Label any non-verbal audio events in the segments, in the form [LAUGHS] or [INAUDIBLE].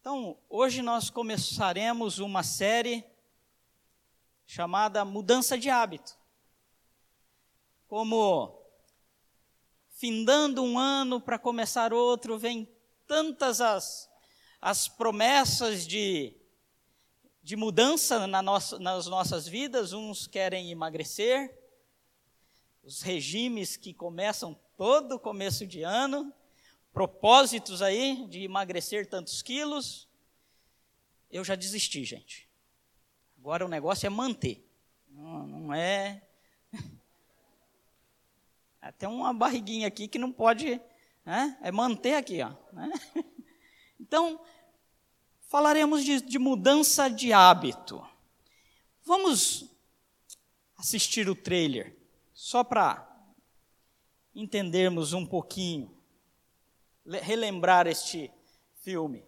Então, hoje nós começaremos uma série chamada Mudança de Hábito. Como findando um ano para começar outro, vem tantas as, as promessas de, de mudança na nossa, nas nossas vidas. Uns querem emagrecer, os regimes que começam todo começo de ano, propósitos aí de emagrecer tantos quilos. Eu já desisti, gente. Agora o negócio é manter. Não, não é. [LAUGHS] Até uma barriguinha aqui que não pode. Né? É manter aqui, ó. Né? [LAUGHS] Então, falaremos de, de mudança de hábito. Vamos assistir o trailer, só para entendermos um pouquinho relembrar este filme.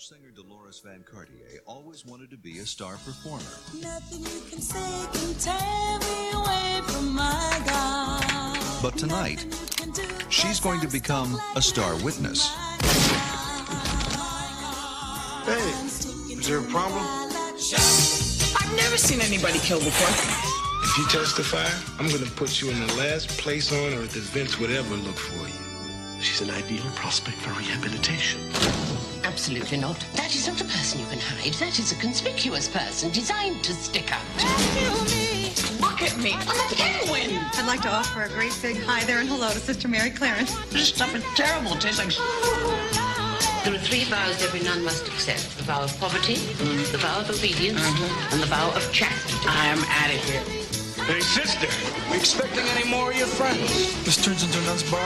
singer Dolores Van Cartier always wanted to be a star performer. But tonight, she's going to become a star witness. Hey, is there a problem? I've never seen anybody killed before. If you testify, I'm gonna put you in the last place on earth that Vince would ever look for you. She's an ideal prospect for rehabilitation. Absolutely not. That is not a person you can hide. That is a conspicuous person designed to stick out. Look at me. I'm a penguin. I'd like to offer a great big hi there and hello to Sister Mary Clarence. This stuff is terrible. It tastes like. There are three vows every nun must accept the vow of poverty, the vow of obedience, mm-hmm. and the vow of chastity. I am out of here. Hey, sister, we expecting any more of your friends? This turns into a nun's bar.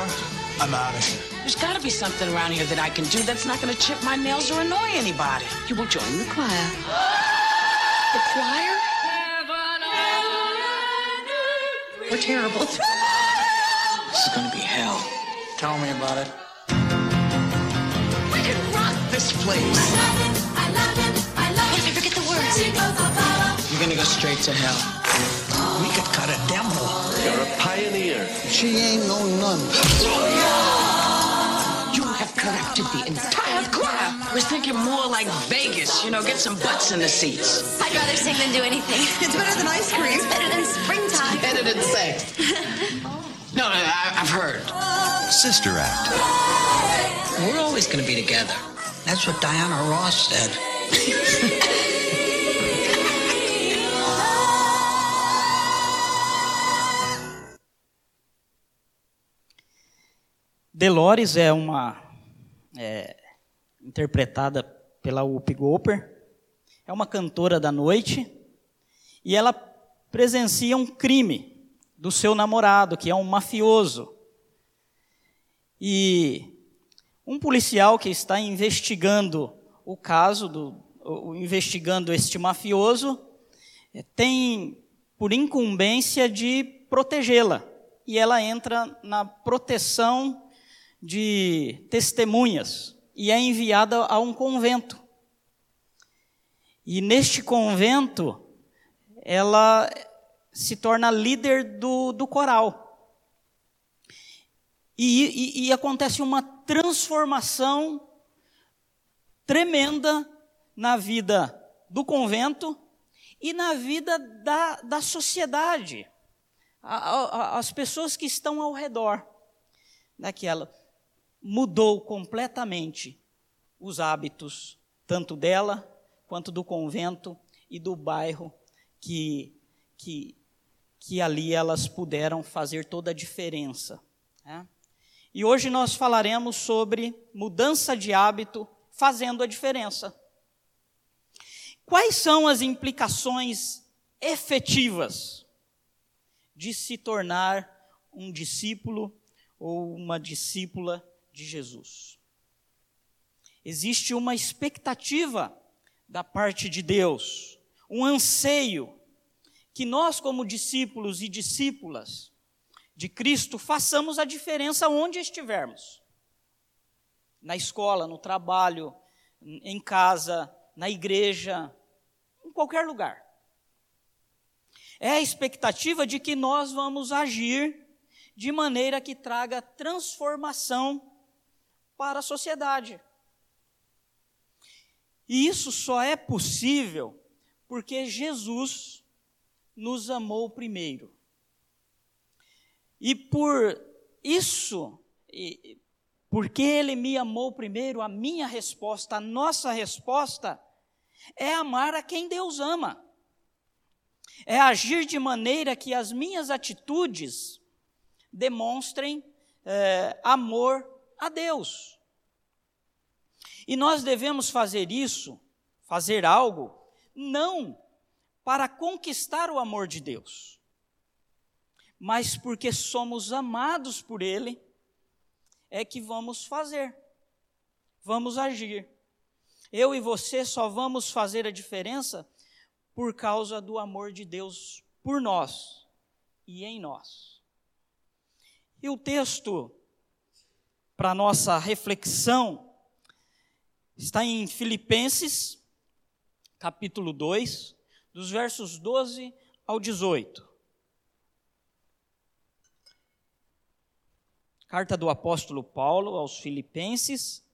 I'm out of here. There's got to be something around here that I can do that's not going to chip my nails or annoy anybody. You will join the choir. The choir? We're terrible. [LAUGHS] This is gonna be hell. Tell me about it. We can rock this place. What if I forget the words? You're going to go straight to hell. We could cut a demo. You're a pioneer. She ain't no nun. You have corrupted the entire choir. I was thinking more like Vegas, you know, get some butts in the seats. I'd rather sing than do anything. [LAUGHS] It's better than ice cream. It's better than springtime. Better than sex. no, [LAUGHS] no, I, I've heard. Sister Act. We're always going to be together. That's what Diana Ross said. [LAUGHS] Delores é uma é, interpretada pela Whoopi Goldberg, é uma cantora da noite e ela presencia um crime do seu namorado, que é um mafioso. E um policial que está investigando o caso, do, investigando este mafioso, eh, tem por incumbência de protegê-la. E ela entra na proteção de testemunhas e é enviada a um convento. E neste convento, ela se torna líder do, do coral. E, e- e acontece uma transformação tremenda na vida do convento e na vida da, da sociedade. A- a- as pessoas que estão ao redor daquela. Mudou completamente os hábitos, tanto dela quanto do convento e do bairro que, que, que ali elas puderam fazer toda a diferença. né? E hoje nós falaremos sobre mudança de hábito fazendo a diferença. Quais são as implicações efetivas de se tornar um discípulo ou uma discípula de Jesus? Existe uma expectativa da parte de Deus, um anseio que nós, como discípulos e discípulas de Cristo, façamos a diferença onde estivermos na escola, no trabalho, em casa, na igreja, em qualquer lugar. É a expectativa de que nós vamos agir de maneira que traga transformação para a sociedade. E isso só é possível porque Jesus nos amou primeiro. E por isso, porque Ele me amou primeiro, a minha resposta, a nossa resposta, é amar a quem Deus ama. É agir de maneira que as minhas atitudes demonstrem é, amor a Deus. E nós devemos fazer isso, fazer algo, não para conquistar o amor de Deus, mas porque somos amados por Ele, é que vamos fazer, vamos agir. Eu e você só vamos fazer a diferença por causa do amor de Deus por nós e em nós. E o texto para nossa reflexão está em Filipenses, capítulo 2, dos versos 12 ao 18. Carta do apóstolo Paulo aos Filipenses,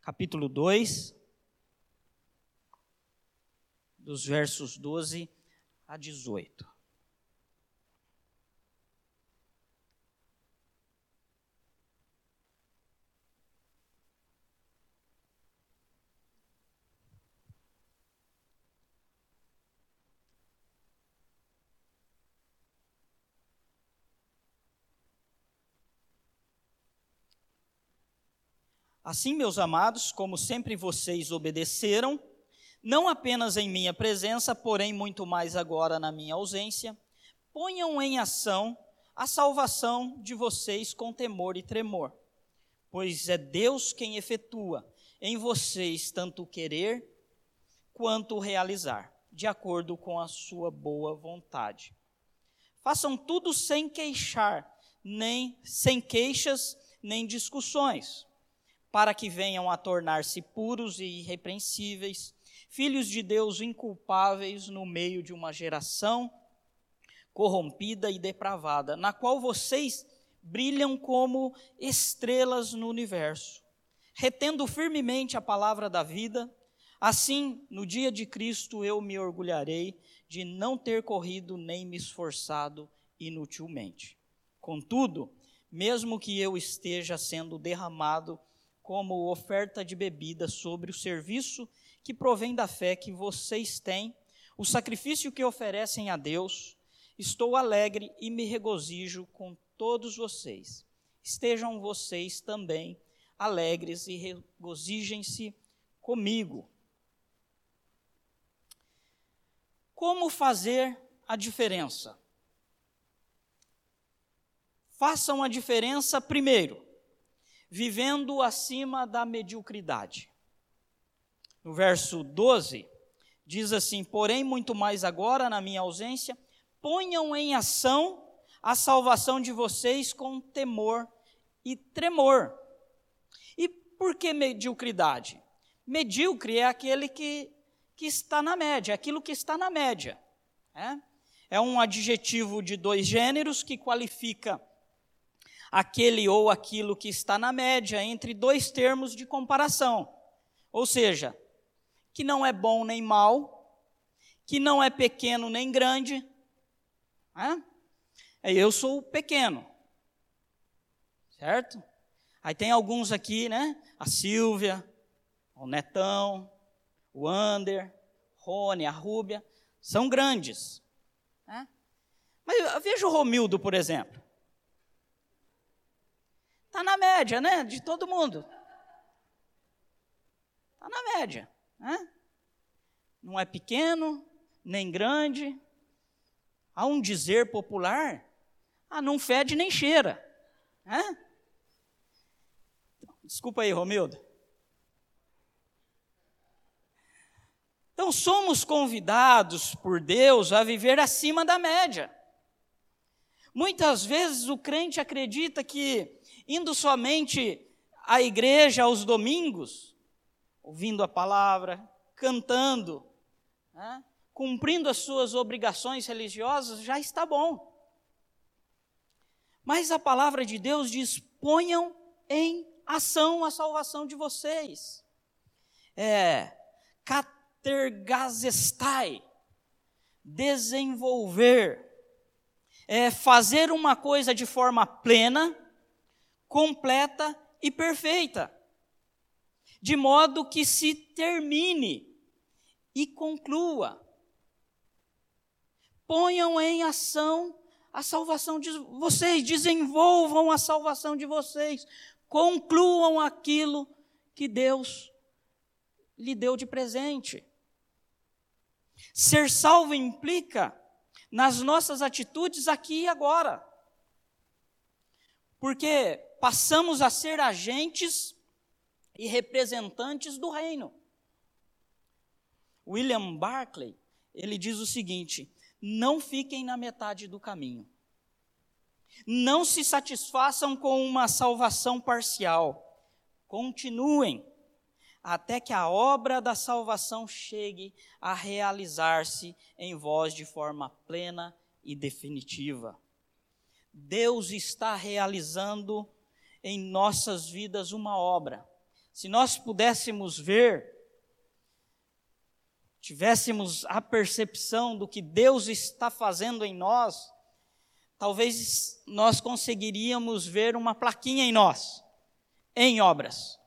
capítulo 2, dos versos 12 a 18. Assim, meus amados, como sempre vocês obedeceram, não apenas em minha presença, porém muito mais agora na minha ausência, ponham em ação a salvação de vocês com temor e tremor, pois é Deus quem efetua em vocês tanto o querer quanto o realizar, de acordo com a sua boa vontade. Façam tudo sem queixar, nem sem queixas, nem discussões para que venham a tornar-se puros e irrepreensíveis, filhos de Deus inculpáveis no meio de uma geração corrompida e depravada, na qual vocês brilham como estrelas no universo, retendo firmemente a palavra da vida. Assim, no dia de Cristo, eu me orgulharei de não ter corrido nem me esforçado inutilmente. Contudo, mesmo que eu esteja sendo derramado como oferta de bebida sobre o serviço que provém da fé que vocês têm, o sacrifício que oferecem a Deus. Estou alegre e me regozijo com todos vocês. Estejam vocês também alegres e regozijem-se comigo. Como fazer a diferença? Façam a diferença primeiro vivendo acima da mediocridade. No verso 12, diz assim: Porém, muito mais agora, na minha ausência, ponham em ação a salvação de vocês com temor e tremor. E por que mediocridade? Medíocre é aquele que, que está na média, aquilo que está na média. É? é um adjetivo de dois gêneros que qualifica aquele ou aquilo que está na média entre dois termos de comparação. Ou seja, que não é bom nem mal, que não é pequeno nem grande. É? Eu sou pequeno, certo? Aí tem alguns aqui, né? A Silvia, o Netão, o Ander, Rony, a Rúbia, são grandes. Né? Mas veja o Romildo, por exemplo. Está na média, né? De todo mundo. Está na média. Né? Não é pequeno, nem grande. Há um dizer popular: ah, não fede nem cheira. Né? Desculpa aí, Romildo. Então, somos convidados por Deus a viver acima da média. Muitas vezes o crente acredita que indo somente à igreja aos domingos, ouvindo a palavra, cantando, né, cumprindo as suas obrigações religiosas, já está bom. Mas a palavra de Deus diz: ponham em ação a salvação de vocês. É, catergazestai, desenvolver, é fazer uma coisa de forma plena, completa e perfeita, de modo que se termine e conclua. Ponham em ação a salvação de vocês, desenvolvam a salvação de vocês, concluam aquilo que Deus lhe deu de presente. Ser salvo implica nas nossas atitudes aqui e agora. Porque passamos a ser agentes e representantes do reino. William Barclay, ele diz o seguinte: não fiquem na metade do caminho. Não se satisfaçam com uma salvação parcial. Continuem até que a obra da salvação chegue a realizar-se em vós de forma plena e definitiva. Deus está realizando em nossas vidas uma obra. Se nós pudéssemos ver, tivéssemos a percepção do que Deus está fazendo em nós, talvez nós conseguiríamos ver uma plaquinha em nós, em obras.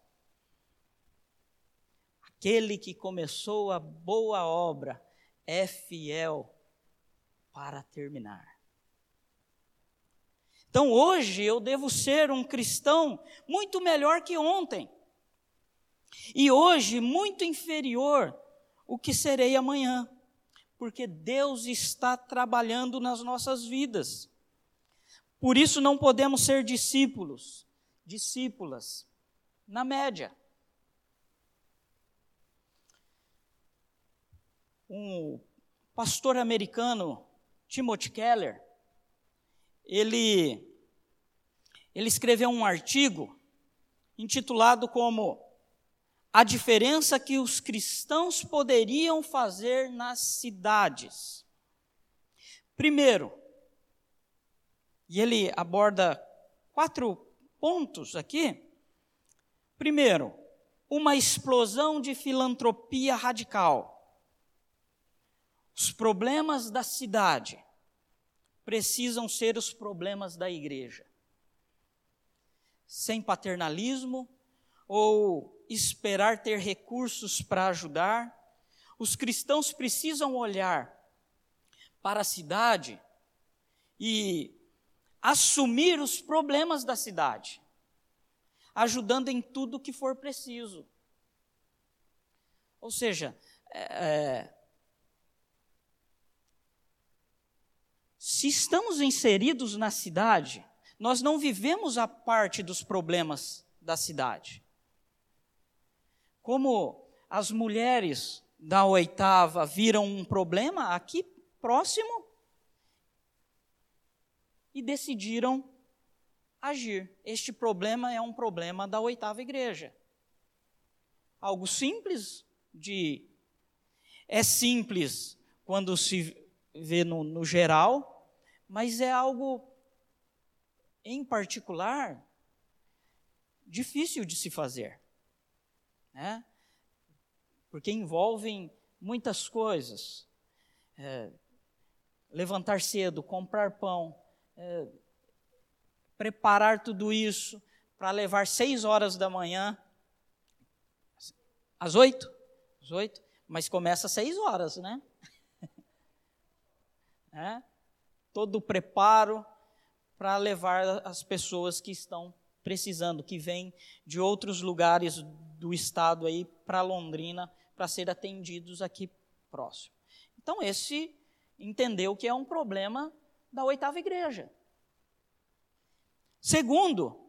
Aquele que começou a boa obra é fiel para terminar. Então hoje eu devo ser um cristão muito melhor que ontem. E hoje muito inferior o que serei amanhã, porque Deus está trabalhando nas nossas vidas. Por isso não podemos ser discípulos, discípulas, na média. Um pastor americano, Timothy Keller, ele, ele escreveu um artigo intitulado como A diferença que os cristãos poderiam fazer nas cidades. Primeiro, e ele aborda quatro pontos aqui. Primeiro, uma explosão de filantropia radical. Os problemas da cidade precisam ser os problemas da igreja. Sem paternalismo ou esperar ter recursos para ajudar, os cristãos precisam olhar para a cidade e assumir os problemas da cidade, ajudando em tudo que for preciso. Ou seja, é, se estamos inseridos na cidade, nós não vivemos a parte dos problemas da cidade. Como as mulheres da oitava viram um problema aqui próximo, e decidiram agir. Este problema é um problema da oitava igreja. Algo simples de. É simples quando se vê no, no geral, mas é algo, em particular, difícil de se fazer. Né? Porque envolvem muitas coisas. É, levantar cedo, comprar pão, é, preparar tudo isso para levar seis horas da manhã, às oito, às oito, mas começa às seis horas, né? [LAUGHS] é? Todo o preparo para levar as pessoas que estão precisando, que vêm de outros lugares do estado aí para Londrina para ser atendidos aqui próximo. Então esse entendeu que é um problema da oitava igreja. Segundo,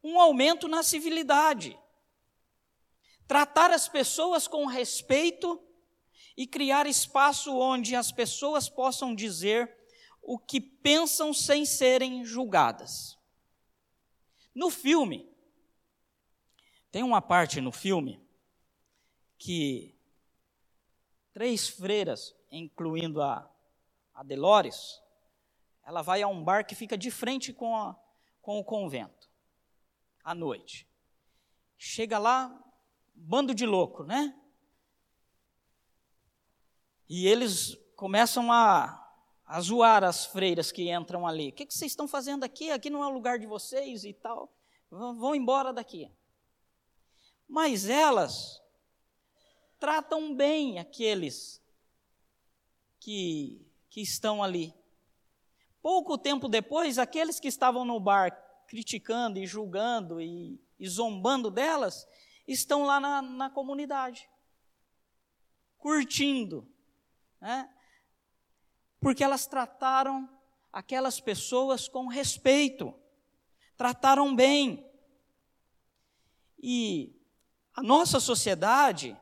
um aumento na civilidade. Tratar as pessoas com respeito e criar espaço onde as pessoas possam dizer o que pensam sem serem julgadas. No filme, tem uma parte no filme que três freiras, incluindo a, a Delores, ela vai a um bar que fica de frente com, a, com o convento, à noite. Chega lá, bando de louco, né? E eles começam a, a zoar as freiras que entram ali. O que, vocês estão fazendo aqui? Aqui não é o lugar de vocês e tal. Vão embora daqui. Mas elas tratam bem aqueles que, que estão ali. Pouco tempo depois, aqueles que estavam no bar criticando e julgando e, e zombando delas, estão lá na, na comunidade, curtindo, né? Porque elas trataram aquelas pessoas com respeito, trataram bem. E a nossa sociedade,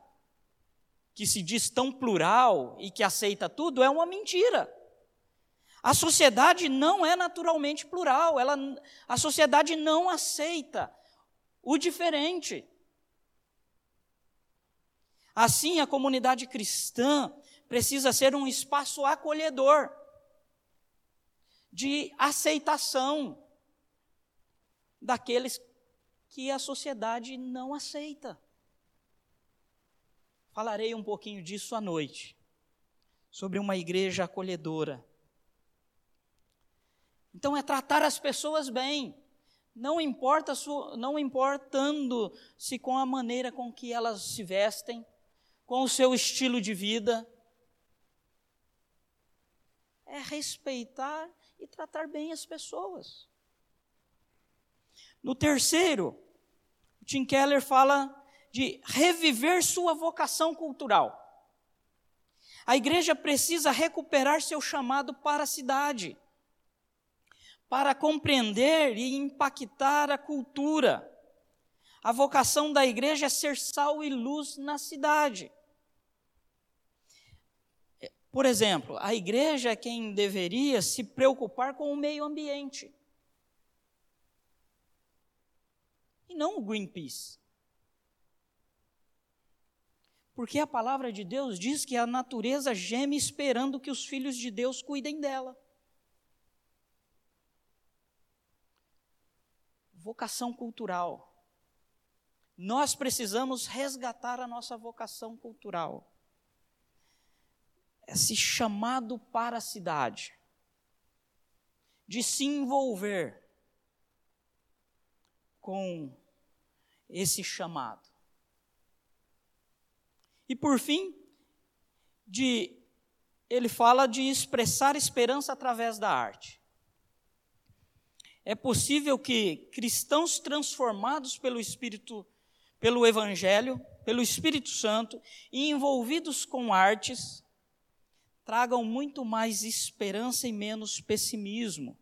que se diz tão plural e que aceita tudo, é uma mentira. A sociedade não é naturalmente plural, ela, a sociedade não aceita o diferente. Assim, a comunidade cristã precisa ser um espaço acolhedor, de aceitação daqueles que a sociedade não aceita. Falarei um pouquinho disso à noite, sobre uma igreja acolhedora. Então é tratar as pessoas bem, não importa não importando se com a maneira com que elas se vestem, com o seu estilo de vida, é respeitar e tratar bem as pessoas. No terceiro, Tim Keller fala de reviver sua vocação cultural. A igreja precisa recuperar seu chamado para a cidade, para compreender e impactar a cultura. A vocação da igreja é ser sal e luz na cidade. Por exemplo, a igreja é quem deveria se preocupar com o meio ambiente. E não o Greenpeace. Porque a palavra de Deus diz que a natureza geme esperando que os filhos de Deus cuidem dela. Vocação cultural. Nós precisamos resgatar a nossa vocação cultural esse chamado para a cidade, de se envolver com esse chamado. E por fim, de ele fala de expressar esperança através da arte. É possível que cristãos transformados pelo Espírito, pelo Evangelho, pelo Espírito Santo e envolvidos com artes, tragam muito mais esperança e menos pessimismo,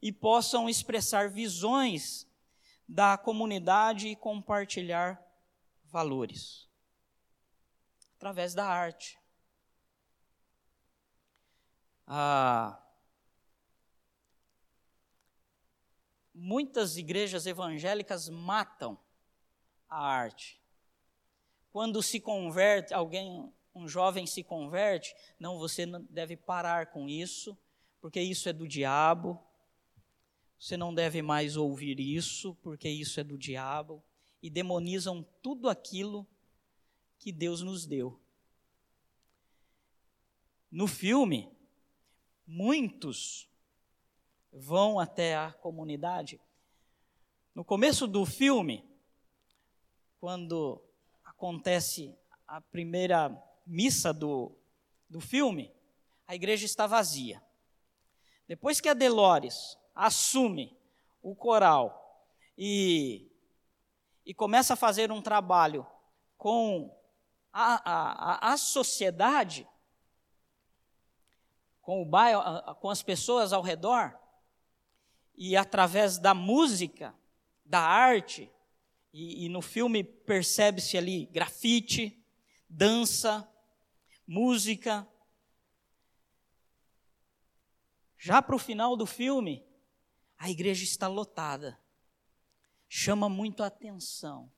e possam expressar visões da comunidade e compartilhar valores através da arte. Ah, muitas igrejas evangélicas matam a arte. Quando se converte alguém, um jovem se converte, não, você deve parar com isso, porque isso é do diabo. Você não deve mais ouvir isso, porque isso é do diabo. E demonizam tudo aquilo que Deus nos deu. No filme, muitos vão até a comunidade. No começo do filme, quando acontece a primeira missa do, do filme, a igreja está vazia. Depois que a Delores assume o coral e, e começa a fazer um trabalho com a, a, a sociedade, com o bairro, com as pessoas ao redor, e através da música, da arte, e, e no filme percebe-se ali grafite, dança, música. Já para o final do filme, a igreja está lotada. Chama muito a atenção.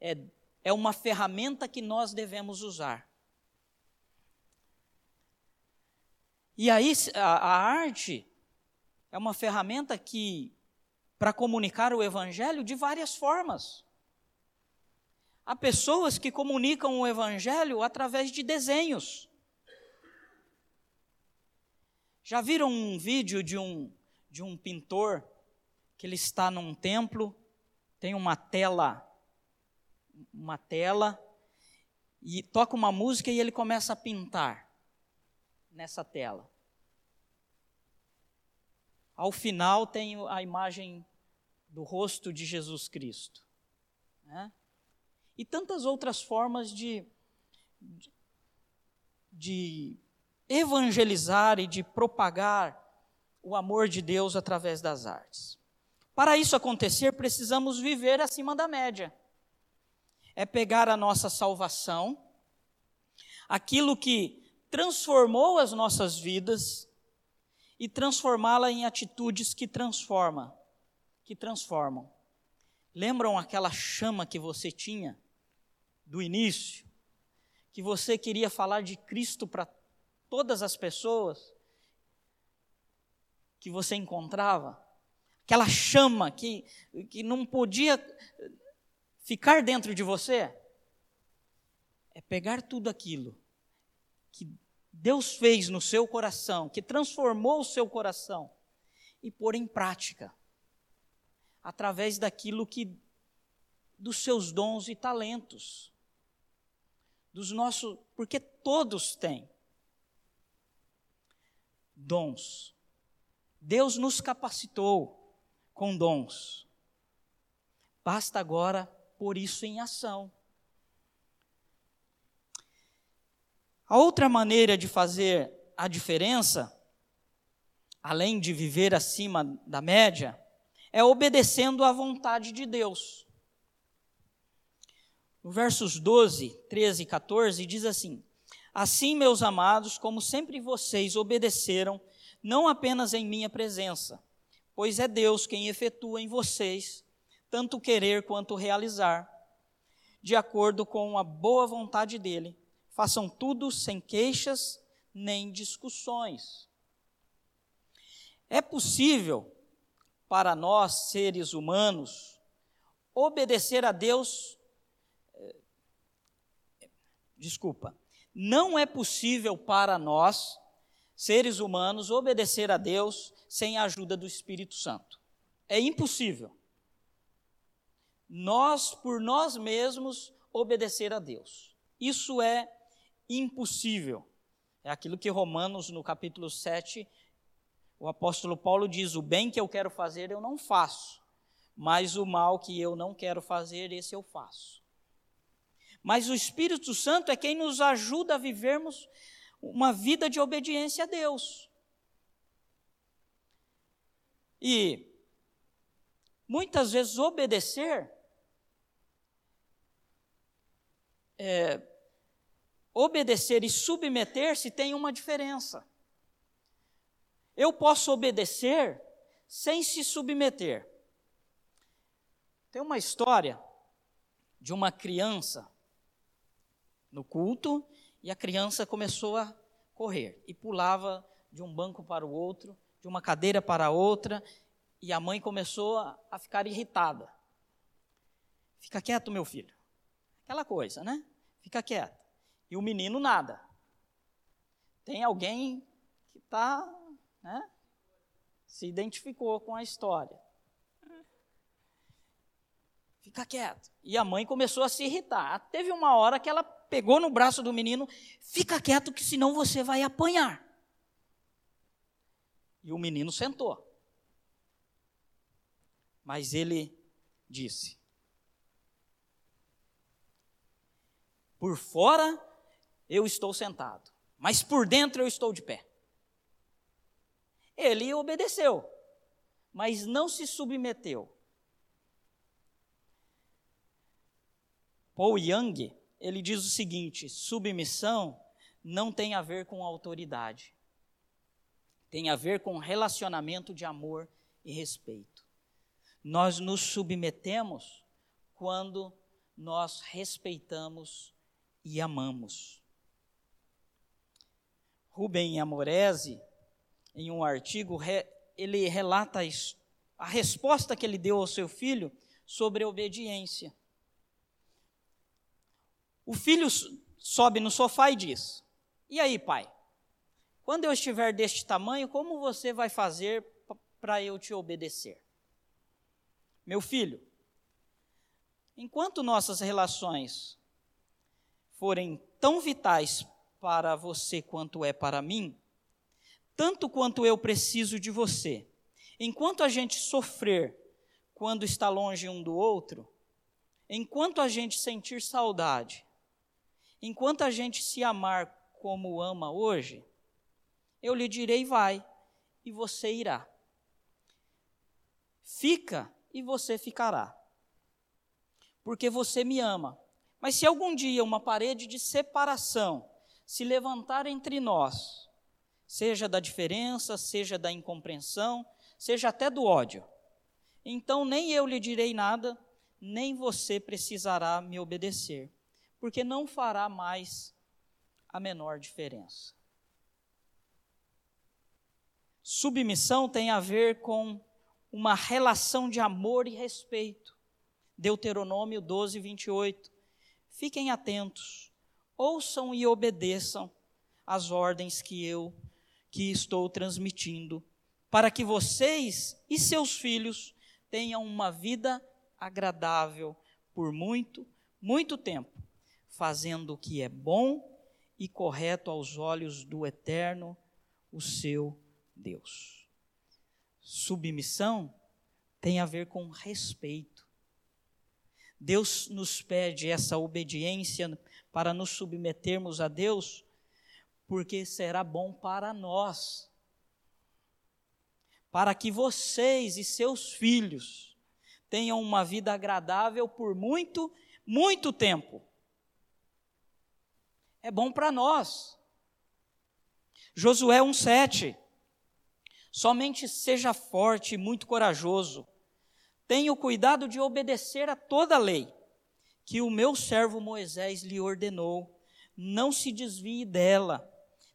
É, é uma ferramenta que nós devemos usar. E aí a, a arte é uma ferramenta que para comunicar o evangelho de várias formas. Há pessoas que comunicam o evangelho através de desenhos. Já viram um vídeo de um de um pintor que ele está num templo, tem uma tela uma tela e toca uma música e ele começa a pintar nessa tela. Ao final tem a imagem do rosto de Jesus Cristo. Né? E tantas outras formas de, de, de evangelizar e de propagar o amor de Deus através das artes. Para isso acontecer, precisamos viver acima da média. É pegar a nossa salvação, aquilo que transformou as nossas vidas e transformá-la em atitudes que transformam, que transformam. Lembram aquela chama que você tinha do início, que você queria falar de Cristo para todas as pessoas que você encontrava? Aquela chama que, que não podia ficar dentro de você? É pegar tudo aquilo que Deus fez no seu coração, que transformou o seu coração, e pôr em prática, através daquilo que, dos seus dons e talentos, dos nossos, porque todos têm dons. Deus nos capacitou com dons. Basta agora pôr isso em ação. A outra maneira de fazer a diferença, além de viver acima da média, é obedecendo à vontade de Deus. Versos 12, 13 e 14 diz assim: Assim, meus amados, como sempre vocês obedeceram, não apenas em minha presença, pois é Deus quem efetua em vocês tanto querer quanto realizar, de acordo com a boa vontade dele Façam tudo sem queixas nem discussões. É possível para nós, seres humanos, obedecer a Deus. Desculpa. Não é possível para nós, seres humanos, obedecer a Deus sem a ajuda do Espírito Santo. É impossível. Nós, por nós mesmos, obedecer a Deus. Isso é impossível. É aquilo que Romanos, no capítulo 7, o apóstolo Paulo diz: O bem que eu quero fazer eu não faço, mas o mal que eu não quero fazer, esse eu faço. Mas o Espírito Santo é quem nos ajuda a vivermos uma vida de obediência a Deus. E muitas vezes obedecer é, obedecer e submeter-se tem uma diferença. Eu posso obedecer sem se submeter. Tem uma história de uma criança no culto e a criança começou a correr e pulava de um banco para o outro, de uma cadeira para outra, e a mãe começou a, a ficar irritada. Fica quieto, meu filho. Aquela coisa, né? Fica quieto e o menino nada. Tem alguém que está, né, se identificou com a história. Fica quieto. E a mãe começou a se irritar. Teve uma hora que ela pegou no braço do menino, fica quieto que senão você vai apanhar. E o menino sentou. Mas ele disse: Por fora eu estou sentado, mas por dentro eu estou de pé. Ele obedeceu, mas não se submeteu. Paul Young, ele diz o seguinte: submissão não tem a ver com autoridade, tem a ver com relacionamento de amor e respeito. Nós nos submetemos quando nós respeitamos e amamos. Rubem Amorese, em um artigo, ele relata a resposta que ele deu ao seu filho sobre a obediência. O filho sobe no sofá e diz: E aí, pai? Quando eu estiver deste tamanho, como você vai fazer para eu te obedecer? Meu filho, enquanto nossas relações forem tão vitais para você quanto é para mim, tanto quanto eu preciso de você, enquanto a gente sofrer quando está longe um do outro, enquanto a gente sentir saudade, enquanto a gente se amar como ama hoje, eu lhe direi vai e você irá. Fica e você ficará. Porque você me ama. Mas se algum dia uma parede de separação se levantar entre nós, seja da diferença, seja da incompreensão, seja até do ódio, então nem eu lhe direi nada, nem você precisará me obedecer, porque não fará mais a menor diferença. Submissão tem a ver com uma relação de amor e respeito. Deuteronômio 12, 28. Fiquem atentos, ouçam e obedeçam as ordens que eu que estou transmitindo, para que vocês e seus filhos tenham uma vida agradável por muito, muito tempo, fazendo o que é bom e correto aos olhos do Eterno, o seu Deus. Submissão tem a ver com respeito. Deus nos pede essa obediência para nos submetermos a Deus, porque será bom para nós. Para que vocês e seus filhos tenham uma vida agradável por muito, muito tempo. É bom para nós. Josué 1,7 Somente seja forte e muito corajoso. Tenha o cuidado de obedecer a toda a lei que o meu servo Moisés lhe ordenou. Não se desvie dela,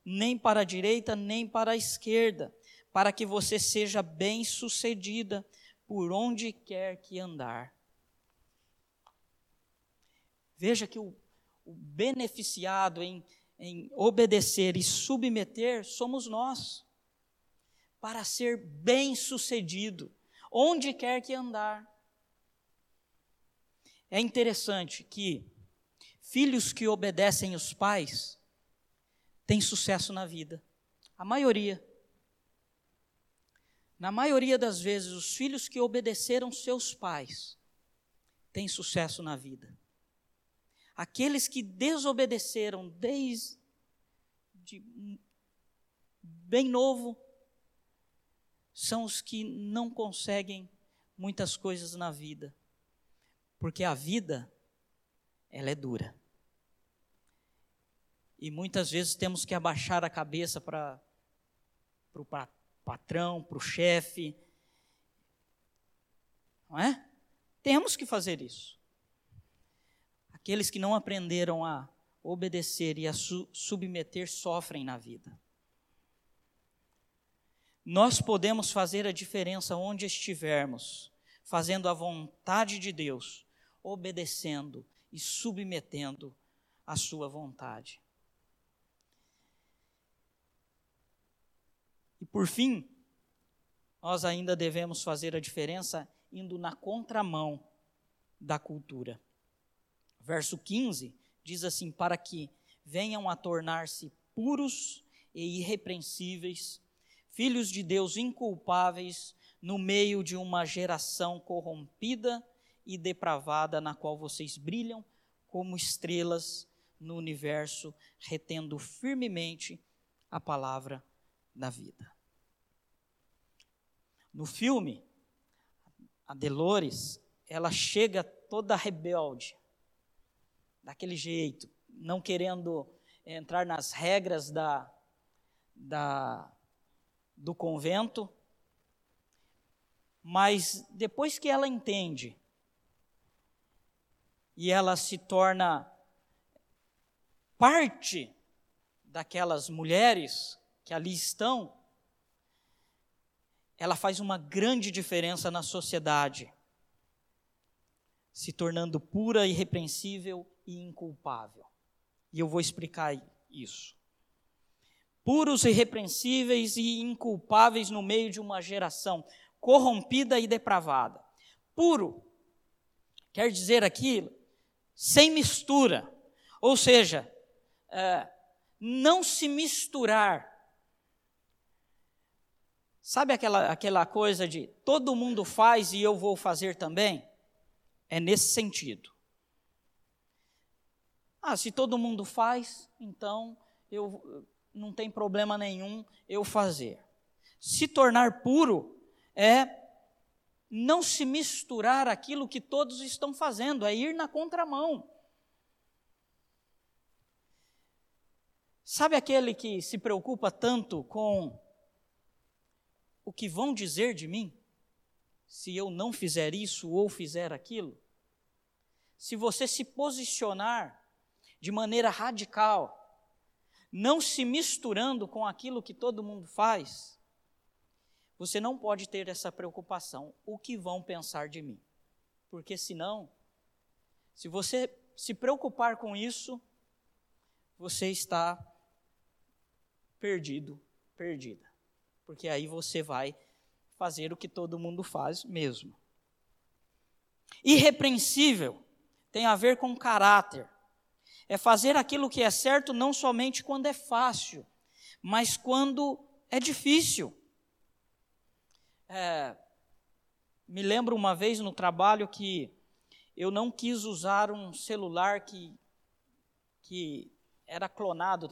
nem para a direita, nem para a esquerda, para que você seja bem-sucedida por onde quer que andar. Veja que o, o beneficiado em, em obedecer e submeter somos nós para ser bem-sucedido, onde quer que andar. É interessante que filhos que obedecem os pais têm sucesso na vida. A maioria. Na maioria das vezes, os filhos que obedeceram seus pais têm sucesso na vida. Aqueles que desobedeceram desde bem novo são os que não conseguem muitas coisas na vida. Porque a vida, ela é dura. E muitas vezes temos que abaixar a cabeça para o patrão, para o chefe. Não é? Temos que fazer isso. Aqueles que não aprenderam a obedecer e a su submeter sofrem na vida. Nós podemos fazer a diferença onde estivermos, fazendo a vontade de Deus, obedecendo e submetendo a sua vontade. E por fim, nós ainda devemos fazer a diferença indo na contramão da cultura. Verso 15 diz assim: Para que venham a tornar-se puros e irrepreensíveis filhos de Deus inculpáveis no meio de uma geração corrompida e depravada na qual vocês brilham como estrelas no universo, retendo firmemente a palavra da vida. No filme, a Delores, ela chega toda rebelde, daquele jeito, não querendo entrar nas regras da, da do convento, mas depois que ela entende e ela se torna parte daquelas mulheres que ali estão, ela faz uma grande diferença na sociedade, se tornando pura, irrepreensível e inculpável. E eu vou explicar isso. Puros, irrepreensíveis e inculpáveis no meio de uma geração corrompida e depravada. Puro quer dizer aqui sem mistura, ou seja, é, não se misturar. Sabe aquela, aquela coisa de todo mundo faz e eu vou fazer também? É nesse sentido. Ah, se todo mundo faz, então eu não tem problema nenhum eu fazer. Se tornar puro é não se misturar aquilo que todos estão fazendo, é ir na contramão. Sabe aquele que se preocupa tanto com o que vão dizer de mim? Se eu não fizer isso ou fizer aquilo? Se você se posicionar de maneira radical, não se misturando com aquilo que todo mundo faz, você não pode ter essa preocupação. O que vão pensar de mim? Porque senão, se você se preocupar com isso, você está perdido, perdida. Porque aí você vai fazer o que todo mundo faz mesmo. Irrepreensível tem a ver com caráter. É fazer aquilo que é certo não somente quando é fácil, mas quando é difícil. É, me lembro uma vez no trabalho que eu não quis usar um celular que, que era clonado.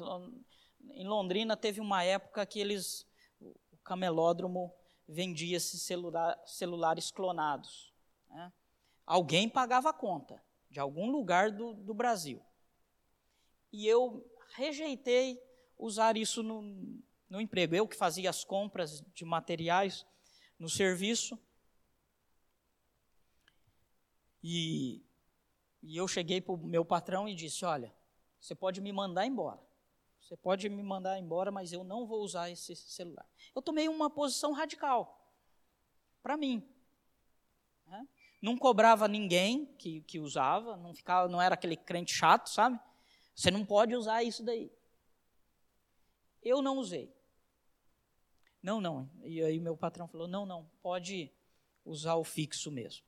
Em Londrina teve uma época que eles, o camelódromo vendia esses celular, celulares clonados. Né? Alguém pagava a conta, de algum lugar do, do Brasil. E eu rejeitei usar isso no, no emprego. Eu que fazia as compras de materiais no serviço. E, e eu cheguei para o meu patrão e disse: Olha, você pode me mandar embora. Você pode me mandar embora, mas eu não vou usar esse celular. Eu tomei uma posição radical para mim. Né? Não cobrava ninguém que, que usava, não ficava, não era aquele crente chato, sabe? Você não pode usar isso daí. Eu não usei. Não, não. E aí meu patrão falou: não, não, pode usar o fixo mesmo.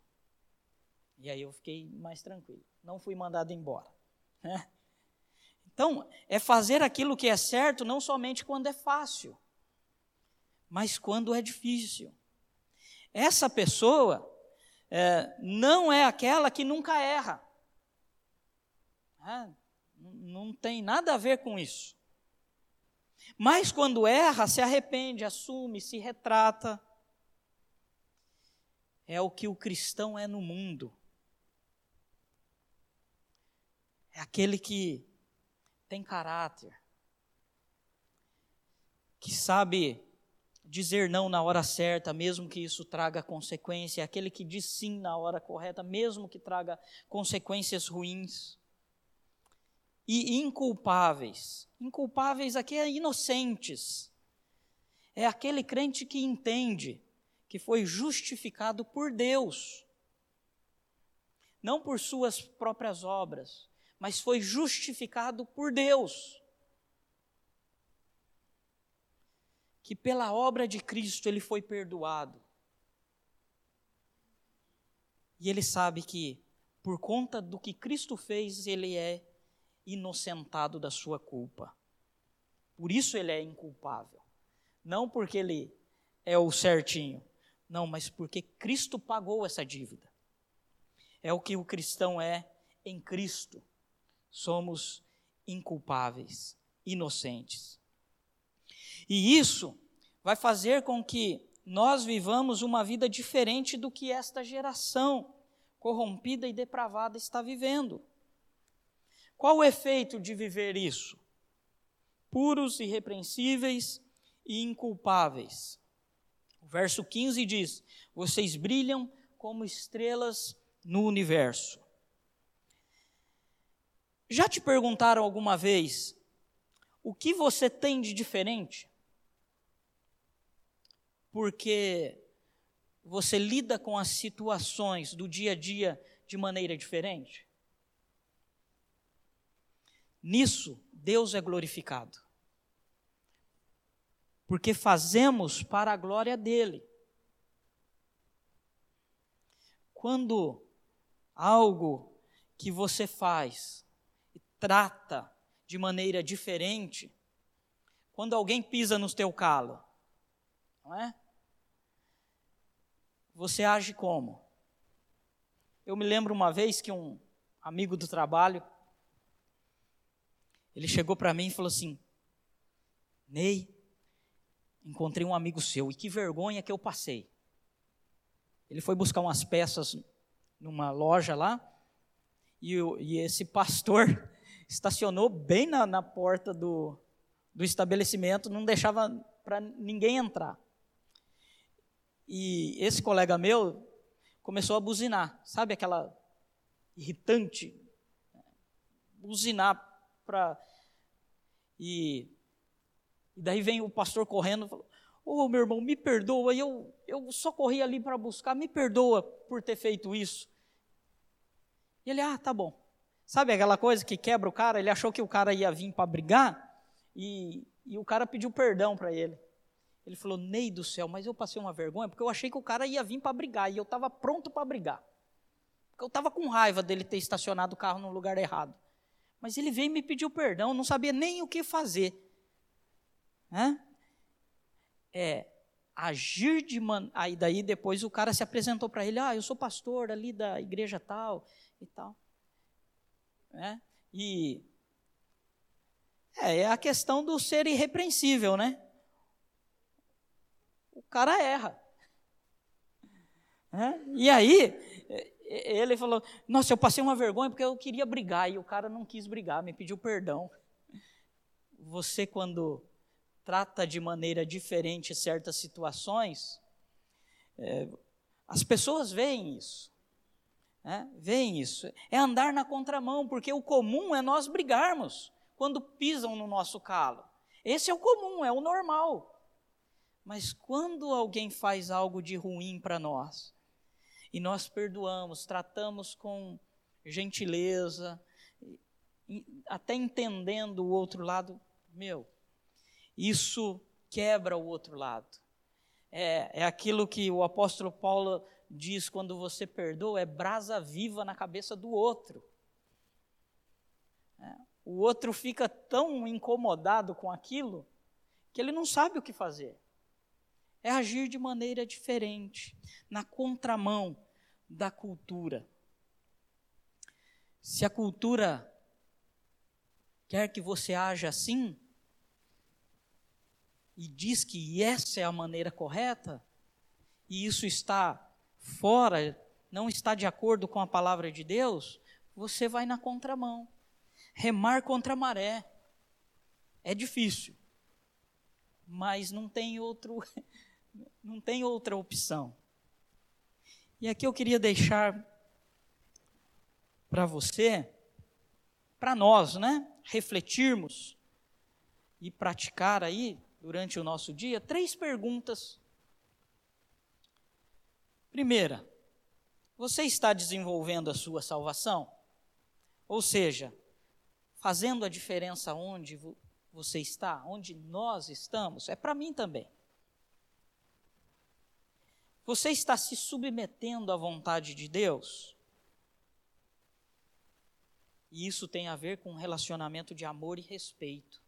E aí eu fiquei mais tranquilo. Não fui mandado embora. Né? Então, é fazer aquilo que é certo não somente quando é fácil, mas quando é difícil. Essa pessoa é, não é aquela que nunca erra. É, não tem nada a ver com isso. Mas quando erra, se arrepende, assume, se retrata. É o que o cristão é no mundo. É aquele que tem caráter, que sabe dizer não na hora certa, mesmo que isso traga consequência, é aquele que diz sim na hora correta, mesmo que traga consequências ruins e inculpáveis. Inculpáveis aqui é inocentes. É aquele crente que entende que foi justificado por Deus, não por suas próprias obras, mas foi justificado por Deus. Que pela obra de Cristo ele foi perdoado. E ele sabe que, por conta do que Cristo fez, ele é inocentado da sua culpa. Por isso ele é inculpável. Não porque ele é o certinho, não, mas porque Cristo pagou essa dívida. É o que o cristão é em Cristo. Somos inculpáveis, inocentes. E isso vai fazer com que nós vivamos uma vida diferente do que esta geração corrompida e depravada está vivendo. Qual o efeito de viver isso? Puros, irrepreensíveis e inculpáveis. O verso 15 diz: Vocês brilham como estrelas no universo. Já te perguntaram alguma vez o que você tem de diferente? porque você lida com as situações do dia a dia de maneira diferente? Nisso, Deus é glorificado. Porque fazemos para a glória dele. Quando algo que você faz e trata de maneira diferente, quando alguém pisa no teu calo, não é? Você age como? Eu me lembro uma vez que um amigo do trabalho, ele chegou para mim e falou assim: Ney, encontrei um amigo seu e que vergonha que eu passei. Ele foi buscar umas peças numa loja lá e, e esse pastor [LAUGHS] estacionou bem na, na porta do, do estabelecimento, não deixava para ninguém entrar. E esse colega meu começou a buzinar, sabe aquela irritante? Buzinar para. E, e daí vem o pastor correndo e falou: Ô oh, meu irmão, me perdoa, eu, eu só corri ali para buscar, me perdoa por ter feito isso. E ele, ah, tá bom. Sabe aquela coisa que quebra o cara? Ele achou que o cara ia vir para brigar, e, e o cara pediu perdão para ele. Ele falou: Ney do céu, mas eu passei uma vergonha porque eu achei que o cara ia vir para brigar e eu estava pronto para brigar. Porque eu estava com raiva dele ter estacionado o carro no lugar errado. Mas ele veio e me pediu perdão, não sabia nem o que fazer. Hã? É, agir de man... Aí daí depois o cara se apresentou para ele: Ah, eu sou pastor ali da igreja tal e tal. É? E é, é a questão do ser irrepreensível, né? O cara erra. É? E aí, ele falou: Nossa, eu passei uma vergonha porque eu queria brigar e o cara não quis brigar, me pediu perdão. Você, quando trata de maneira diferente certas situações, é, as pessoas veem isso. É, veem isso. É andar na contramão, porque o comum é nós brigarmos quando pisam no nosso calo. Esse é o comum, é o normal. Mas quando alguém faz algo de ruim para nós, e nós perdoamos, tratamos com gentileza, até entendendo o outro lado, meu, isso quebra o outro lado. É, é aquilo que o apóstolo Paulo diz quando você perdoa, é brasa viva na cabeça do outro. É, o outro fica tão incomodado com aquilo que ele não sabe o que fazer. É agir de maneira diferente, na contramão da cultura. Se a cultura quer que você haja assim, e diz que essa é a maneira correta, e isso está fora, não está de acordo com a palavra de Deus, você vai na contramão remar contra a maré. É difícil, mas não tem outro, não tem outra opção. E aqui eu queria deixar para você, para nós, né, refletirmos e praticar aí durante o nosso dia três perguntas. Primeira, você está desenvolvendo a sua salvação? Ou seja, fazendo a diferença onde você está, onde nós estamos, é para mim também. Você está se submetendo à vontade de Deus? E isso tem a ver com um relacionamento de amor e respeito.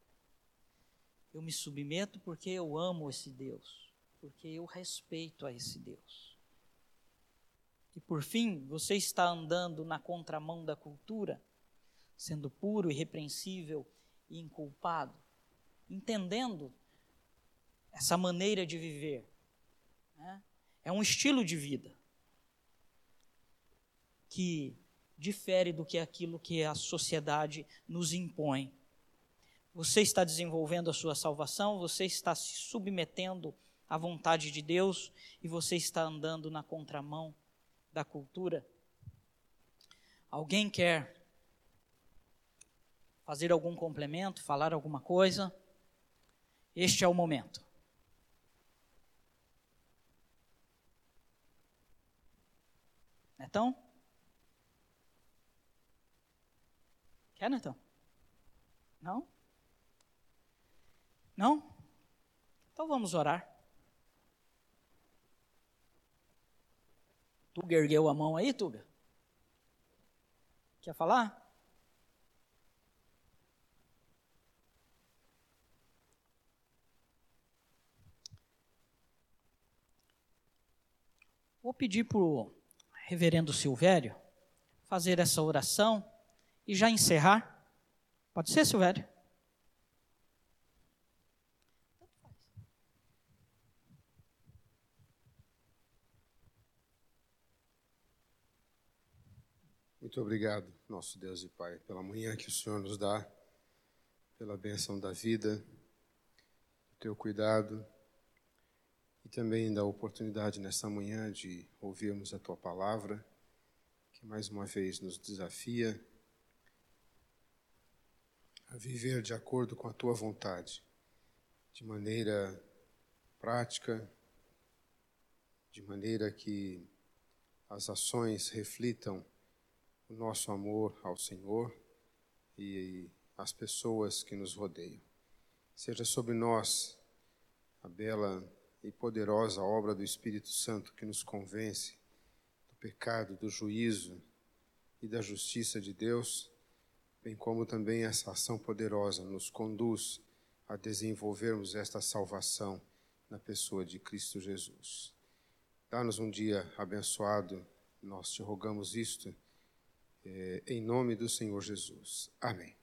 Eu me submeto porque eu amo esse Deus, porque eu respeito a esse Deus. E por fim, você está andando na contramão da cultura? sendo puro, irrepreensível e inculpado, entendendo essa maneira de viver. Né? É um estilo de vida que difere do que aquilo que a sociedade nos impõe. Você está desenvolvendo a sua salvação, você está se submetendo à vontade de Deus e você está andando na contramão da cultura. Alguém quer fazer algum complemento, falar alguma coisa, este é o momento. Netão? Quer, Netão? Não? Não? Então vamos orar. Tuga ergueu a mão aí, Tuga? Quer falar? Vou pedir para o reverendo Silvério fazer essa oração e já encerrar. Pode ser, Silvério? Muito obrigado, nosso Deus e Pai, pela manhã que o Senhor nos dá, pela bênção da vida, do teu cuidado e também da oportunidade nessa manhã de ouvirmos a tua palavra, que mais uma vez nos desafia a viver de acordo com a tua vontade, de maneira prática, de maneira que as ações reflitam o nosso amor ao Senhor e às pessoas que nos rodeiam. Seja sobre nós a bela e poderosa obra do Espírito Santo que nos convence do pecado, do juízo e da justiça de Deus, bem como também essa ação poderosa nos conduz a desenvolvermos esta salvação na pessoa de Cristo Jesus. Dá-nos um dia abençoado, nós te rogamos isto eh, em nome do Senhor Jesus. Amém.